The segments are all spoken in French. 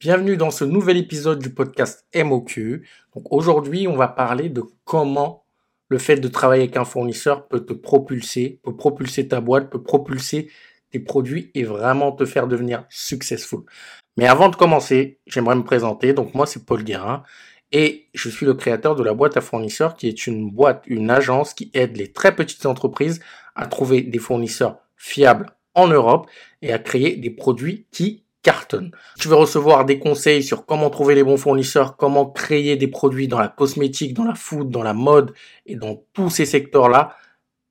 Bienvenue dans ce nouvel épisode du podcast MOQ. Donc aujourd'hui, on va parler de comment le fait de travailler avec un fournisseur peut te propulser, peut propulser ta boîte, peut propulser tes produits et vraiment te faire devenir successful. Mais avant de commencer, j'aimerais me présenter. Donc moi, c'est Paul Guérin et je suis le créateur de la boîte à fournisseurs qui est une boîte, une agence qui aide les très petites entreprises à trouver des fournisseurs fiables en Europe et à créer des produits qui cartonne. Tu veux recevoir des conseils sur comment trouver les bons fournisseurs, comment créer des produits dans la cosmétique, dans la food, dans la mode et dans tous ces secteurs-là.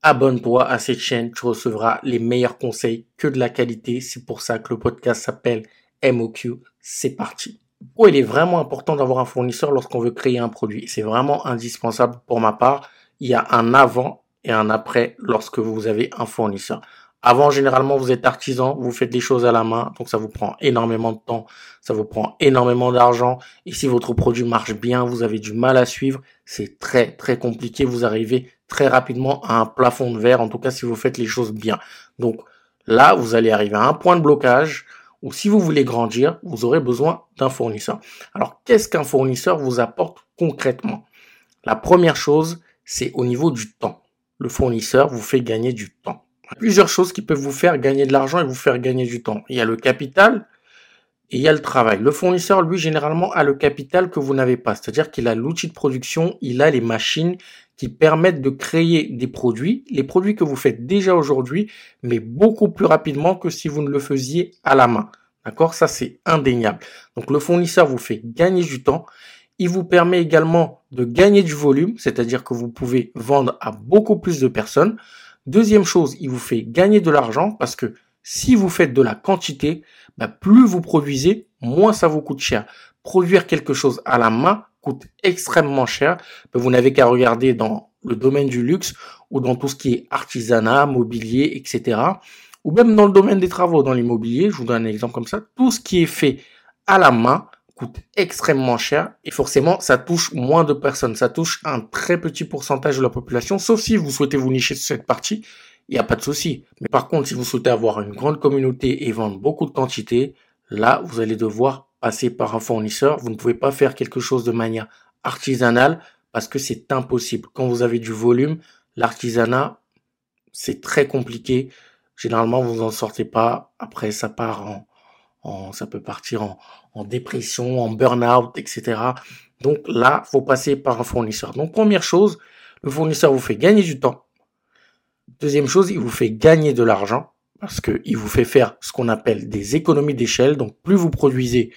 Abonne-toi à cette chaîne, tu recevras les meilleurs conseils que de la qualité. C'est pour ça que le podcast s'appelle MOQ. C'est parti. Oh, il est vraiment important d'avoir un fournisseur lorsqu'on veut créer un produit. C'est vraiment indispensable pour ma part. Il y a un avant et un après lorsque vous avez un fournisseur. Avant, généralement, vous êtes artisan, vous faites des choses à la main, donc ça vous prend énormément de temps, ça vous prend énormément d'argent. Et si votre produit marche bien, vous avez du mal à suivre, c'est très très compliqué. Vous arrivez très rapidement à un plafond de verre, en tout cas si vous faites les choses bien. Donc là, vous allez arriver à un point de blocage où si vous voulez grandir, vous aurez besoin d'un fournisseur. Alors, qu'est-ce qu'un fournisseur vous apporte concrètement? La première chose, c'est au niveau du temps. Le fournisseur vous fait gagner du temps plusieurs choses qui peuvent vous faire gagner de l'argent et vous faire gagner du temps. Il y a le capital et il y a le travail. Le fournisseur, lui, généralement, a le capital que vous n'avez pas. C'est-à-dire qu'il a l'outil de production, il a les machines qui permettent de créer des produits, les produits que vous faites déjà aujourd'hui, mais beaucoup plus rapidement que si vous ne le faisiez à la main. D'accord? Ça, c'est indéniable. Donc, le fournisseur vous fait gagner du temps. Il vous permet également de gagner du volume, c'est-à-dire que vous pouvez vendre à beaucoup plus de personnes. Deuxième chose, il vous fait gagner de l'argent parce que si vous faites de la quantité, bah, plus vous produisez, moins ça vous coûte cher. Produire quelque chose à la main coûte extrêmement cher. Bah, vous n'avez qu'à regarder dans le domaine du luxe ou dans tout ce qui est artisanat, mobilier, etc. Ou même dans le domaine des travaux, dans l'immobilier, je vous donne un exemple comme ça. Tout ce qui est fait à la main coûte extrêmement cher et forcément ça touche moins de personnes, ça touche un très petit pourcentage de la population, sauf si vous souhaitez vous nicher sur cette partie, il n'y a pas de souci. Mais par contre, si vous souhaitez avoir une grande communauté et vendre beaucoup de quantité, là, vous allez devoir passer par un fournisseur. Vous ne pouvez pas faire quelque chose de manière artisanale parce que c'est impossible. Quand vous avez du volume, l'artisanat, c'est très compliqué. Généralement, vous n'en sortez pas. Après, ça part en, ça peut partir en, dépression, en burn-out, etc. Donc là, faut passer par un fournisseur. Donc première chose, le fournisseur vous fait gagner du temps. Deuxième chose, il vous fait gagner de l'argent parce qu'il vous fait faire ce qu'on appelle des économies d'échelle. Donc plus vous produisez,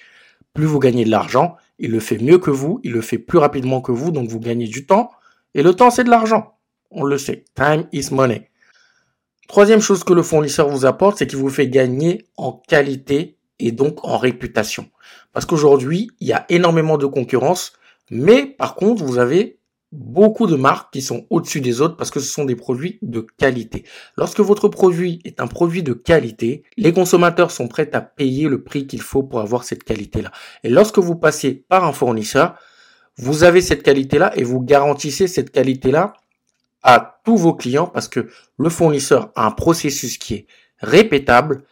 plus vous gagnez de l'argent. Il le fait mieux que vous, il le fait plus rapidement que vous, donc vous gagnez du temps. Et le temps, c'est de l'argent. On le sait. Time is money. Troisième chose que le fournisseur vous apporte, c'est qu'il vous fait gagner en qualité et donc en réputation. Parce qu'aujourd'hui, il y a énormément de concurrence, mais par contre, vous avez beaucoup de marques qui sont au-dessus des autres parce que ce sont des produits de qualité. Lorsque votre produit est un produit de qualité, les consommateurs sont prêts à payer le prix qu'il faut pour avoir cette qualité-là. Et lorsque vous passez par un fournisseur, vous avez cette qualité-là et vous garantissez cette qualité-là à tous vos clients parce que le fournisseur a un processus qui est répétable,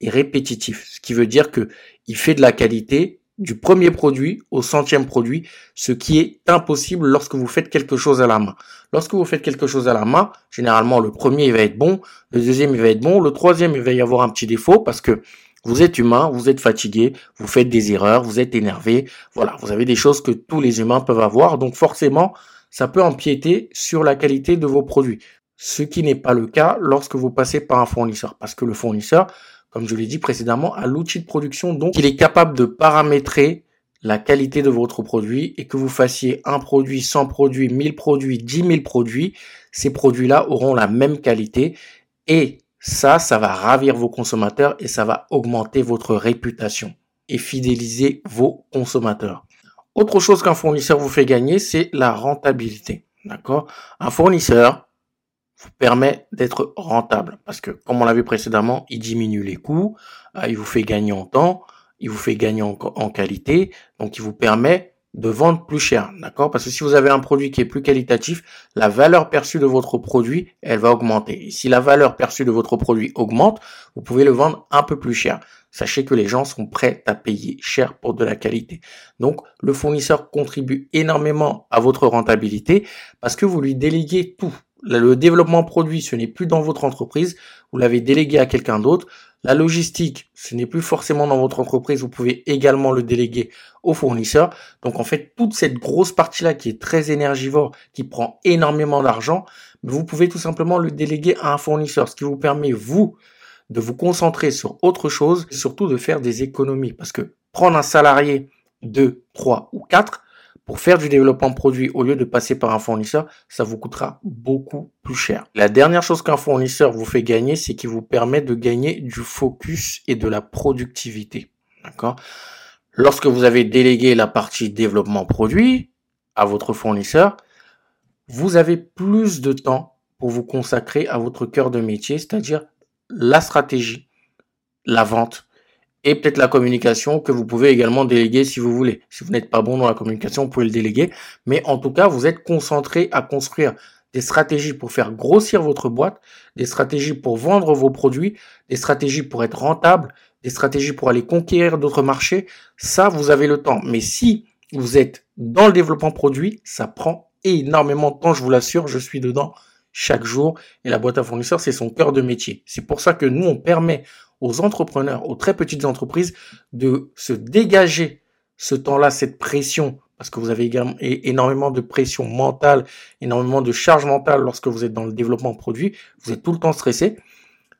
et répétitif, ce qui veut dire que il fait de la qualité du premier produit au centième produit, ce qui est impossible lorsque vous faites quelque chose à la main. Lorsque vous faites quelque chose à la main, généralement le premier il va être bon, le deuxième il va être bon, le troisième il va y avoir un petit défaut parce que vous êtes humain, vous êtes fatigué, vous faites des erreurs, vous êtes énervé, voilà, vous avez des choses que tous les humains peuvent avoir, donc forcément ça peut empiéter sur la qualité de vos produits. Ce qui n'est pas le cas lorsque vous passez par un fournisseur, parce que le fournisseur, comme je l'ai dit précédemment, à l'outil de production. Donc, il est capable de paramétrer la qualité de votre produit et que vous fassiez un produit, 100 produits, 1000 produits, 10 000 produits, ces produits-là auront la même qualité et ça, ça va ravir vos consommateurs et ça va augmenter votre réputation et fidéliser vos consommateurs. Autre chose qu'un fournisseur vous fait gagner, c'est la rentabilité. D'accord? Un fournisseur, vous permet d'être rentable. Parce que, comme on l'a vu précédemment, il diminue les coûts, euh, il vous fait gagner en temps, il vous fait gagner en, qualité, donc il vous permet de vendre plus cher, d'accord? Parce que si vous avez un produit qui est plus qualitatif, la valeur perçue de votre produit, elle va augmenter. Et si la valeur perçue de votre produit augmente, vous pouvez le vendre un peu plus cher. sachez que les gens sont prêts à payer cher pour de la qualité. Donc, le fournisseur contribue énormément à votre rentabilité parce que vous lui déléguez tout. Le développement produit, ce n'est plus dans votre entreprise, vous l'avez délégué à quelqu'un d'autre. La logistique, ce n'est plus forcément dans votre entreprise, vous pouvez également le déléguer au fournisseur. Donc en fait, toute cette grosse partie-là qui est très énergivore, qui prend énormément d'argent, vous pouvez tout simplement le déléguer à un fournisseur, ce qui vous permet, vous, de vous concentrer sur autre chose, et surtout de faire des économies. Parce que prendre un salarié, 2, 3 ou 4, pour faire du développement produit au lieu de passer par un fournisseur, ça vous coûtera beaucoup plus cher. La dernière chose qu'un fournisseur vous fait gagner, c'est qu'il vous permet de gagner du focus et de la productivité. D'accord? Lorsque vous avez délégué la partie développement produit à votre fournisseur, vous avez plus de temps pour vous consacrer à votre cœur de métier, c'est-à-dire la stratégie, la vente et peut-être la communication que vous pouvez également déléguer si vous voulez. Si vous n'êtes pas bon dans la communication, vous pouvez le déléguer. Mais en tout cas, vous êtes concentré à construire des stratégies pour faire grossir votre boîte, des stratégies pour vendre vos produits, des stratégies pour être rentable, des stratégies pour aller conquérir d'autres marchés. Ça, vous avez le temps. Mais si vous êtes dans le développement produit, ça prend énormément de temps, je vous l'assure, je suis dedans chaque jour et la boîte à fournisseurs, c'est son cœur de métier. C'est pour ça que nous, on permet aux entrepreneurs, aux très petites entreprises de se dégager ce temps-là, cette pression, parce que vous avez également énormément de pression mentale, énormément de charge mentale lorsque vous êtes dans le développement produit, vous êtes tout le temps stressé.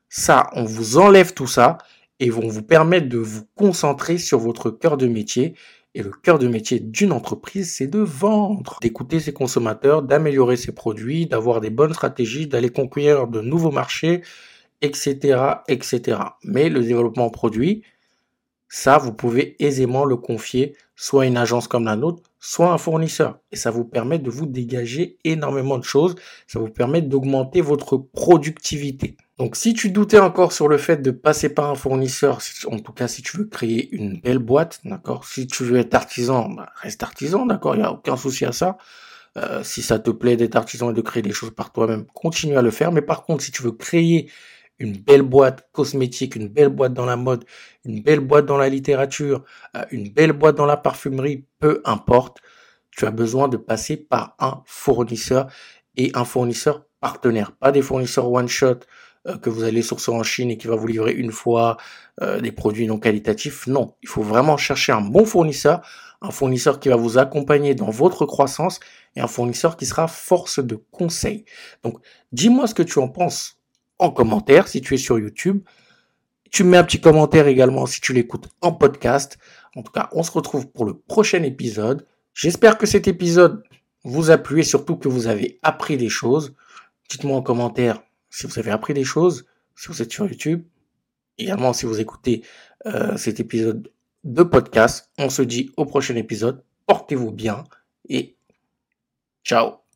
Ça, on vous enlève tout ça et vont vous permettre de vous concentrer sur votre cœur de métier. Et le cœur de métier d'une entreprise, c'est de vendre, d'écouter ses consommateurs, d'améliorer ses produits, d'avoir des bonnes stratégies, d'aller conquérir de nouveaux marchés etc., etc. Mais le développement produit, ça, vous pouvez aisément le confier soit à une agence comme la nôtre, soit à un fournisseur. Et ça vous permet de vous dégager énormément de choses. Ça vous permet d'augmenter votre productivité. Donc, si tu doutais encore sur le fait de passer par un fournisseur, en tout cas, si tu veux créer une belle boîte, d'accord, si tu veux être artisan, bah, reste artisan, d'accord, il n'y a aucun souci à ça. Euh, si ça te plaît d'être artisan et de créer des choses par toi-même, continue à le faire. Mais par contre, si tu veux créer une belle boîte cosmétique, une belle boîte dans la mode, une belle boîte dans la littérature, euh, une belle boîte dans la parfumerie, peu importe, tu as besoin de passer par un fournisseur et un fournisseur partenaire, pas des fournisseurs one shot euh, que vous allez sourcer en Chine et qui va vous livrer une fois euh, des produits non qualitatifs. Non, il faut vraiment chercher un bon fournisseur, un fournisseur qui va vous accompagner dans votre croissance et un fournisseur qui sera force de conseil. Donc, dis-moi ce que tu en penses en commentaire si tu es sur YouTube. Tu mets un petit commentaire également si tu l'écoutes en podcast. En tout cas, on se retrouve pour le prochain épisode. J'espère que cet épisode vous a plu et surtout que vous avez appris des choses. Dites-moi en commentaire si vous avez appris des choses, si vous êtes sur YouTube. Également, si vous écoutez euh, cet épisode de podcast, on se dit au prochain épisode. Portez-vous bien et ciao